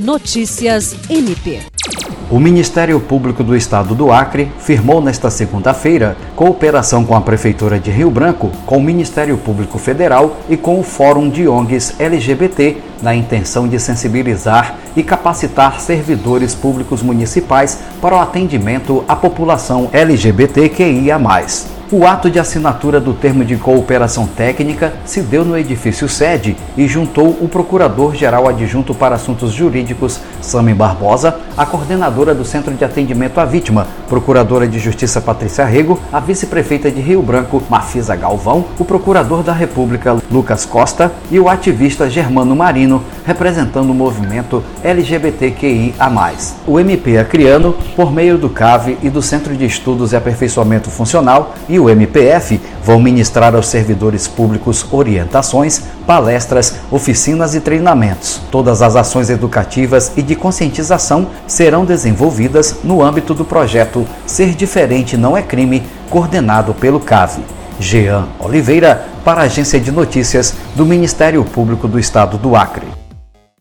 Notícias MP. O Ministério Público do Estado do Acre firmou nesta segunda-feira cooperação com a Prefeitura de Rio Branco, com o Ministério Público Federal e com o Fórum de ONGs LGBT na intenção de sensibilizar e capacitar servidores públicos municipais para o atendimento à população LGBTQIA. O ato de assinatura do termo de cooperação técnica se deu no edifício sede e juntou o Procurador-Geral Adjunto para Assuntos Jurídicos, Sami Barbosa, a coordenadora do Centro de Atendimento à Vítima, Procuradora de Justiça Patrícia Rego, a vice-prefeita de Rio Branco, Mafisa Galvão, o Procurador da República, Lucas Costa, e o ativista Germano Marino, representando o movimento LGBTQIA. O MP Acriano, por meio do CAVE e do Centro de Estudos e Aperfeiçoamento Funcional, e o MPF vão ministrar aos servidores públicos orientações, palestras, oficinas e treinamentos. Todas as ações educativas e de conscientização serão desenvolvidas no âmbito do projeto Ser Diferente Não é Crime, coordenado pelo CAVE. Jean Oliveira, para a Agência de Notícias do Ministério Público do Estado do Acre.